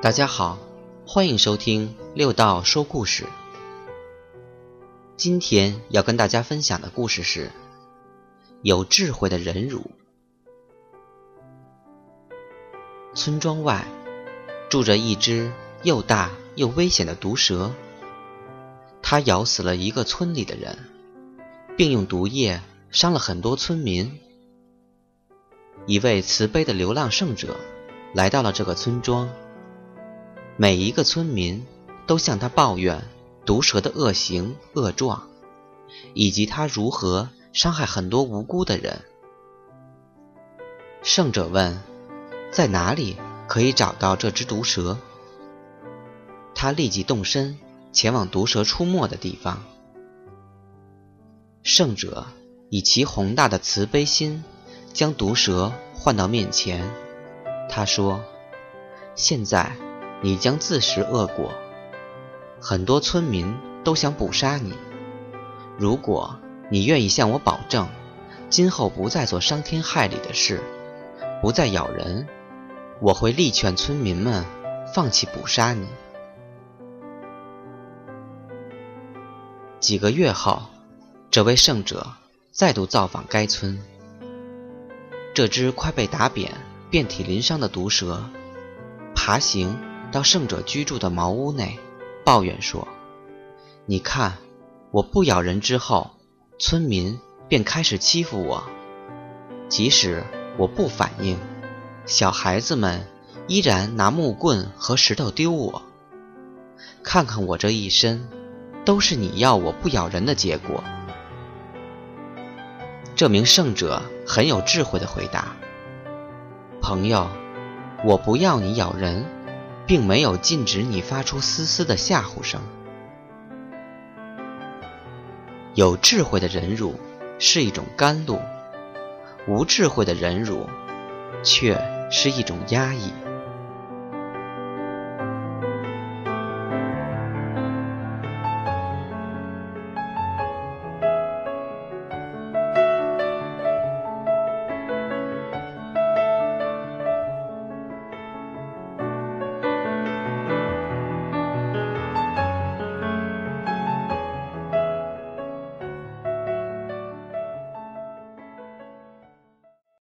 大家好，欢迎收听六道说故事。今天要跟大家分享的故事是有智慧的忍辱。村庄外住着一只又大又危险的毒蛇，它咬死了一个村里的人，并用毒液伤了很多村民。一位慈悲的流浪圣者来到了这个村庄，每一个村民都向他抱怨毒蛇的恶行恶状，以及他如何伤害很多无辜的人。圣者问：“在哪里可以找到这只毒蛇？”他立即动身前往毒蛇出没的地方。圣者以其宏大的慈悲心。将毒蛇唤到面前，他说：“现在你将自食恶果。很多村民都想捕杀你。如果你愿意向我保证，今后不再做伤天害理的事，不再咬人，我会力劝村民们放弃捕杀你。”几个月后，这位圣者再度造访该村。这只快被打扁、遍体鳞伤的毒蛇，爬行到圣者居住的茅屋内，抱怨说：“你看，我不咬人之后，村民便开始欺负我。即使我不反应，小孩子们依然拿木棍和石头丢我。看看我这一身，都是你要我不咬人的结果。”这名圣者很有智慧的回答：“朋友，我不要你咬人，并没有禁止你发出嘶嘶的吓唬声。有智慧的忍辱是一种甘露，无智慧的忍辱却是一种压抑。”